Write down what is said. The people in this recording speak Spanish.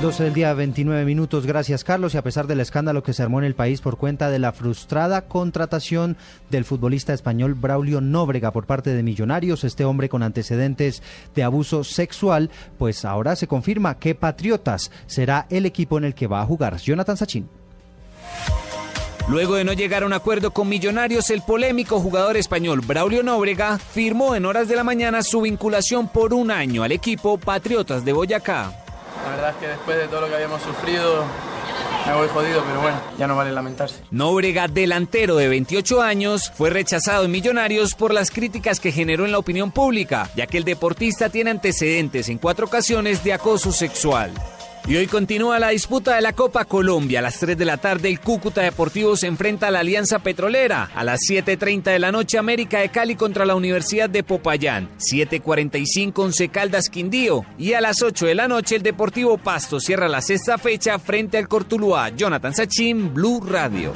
12 del día, 29 minutos. Gracias, Carlos. Y a pesar del escándalo que se armó en el país por cuenta de la frustrada contratación del futbolista español Braulio Nóbrega por parte de Millonarios, este hombre con antecedentes de abuso sexual, pues ahora se confirma que Patriotas será el equipo en el que va a jugar. Jonathan Sachin. Luego de no llegar a un acuerdo con Millonarios, el polémico jugador español Braulio Nóbrega firmó en horas de la mañana su vinculación por un año al equipo Patriotas de Boyacá. Verdad que después de todo lo que habíamos sufrido, me voy jodido, pero bueno, ya no vale lamentarse. Nóbrega, delantero de 28 años, fue rechazado en Millonarios por las críticas que generó en la opinión pública, ya que el deportista tiene antecedentes en cuatro ocasiones de acoso sexual. Y hoy continúa la disputa de la Copa Colombia. A las 3 de la tarde el Cúcuta Deportivo se enfrenta a la Alianza Petrolera. A las 7.30 de la noche América de Cali contra la Universidad de Popayán. 7.45 Once Caldas Quindío. Y a las 8 de la noche el Deportivo Pasto cierra la sexta fecha frente al Cortuluá. Jonathan Sachin, Blue Radio.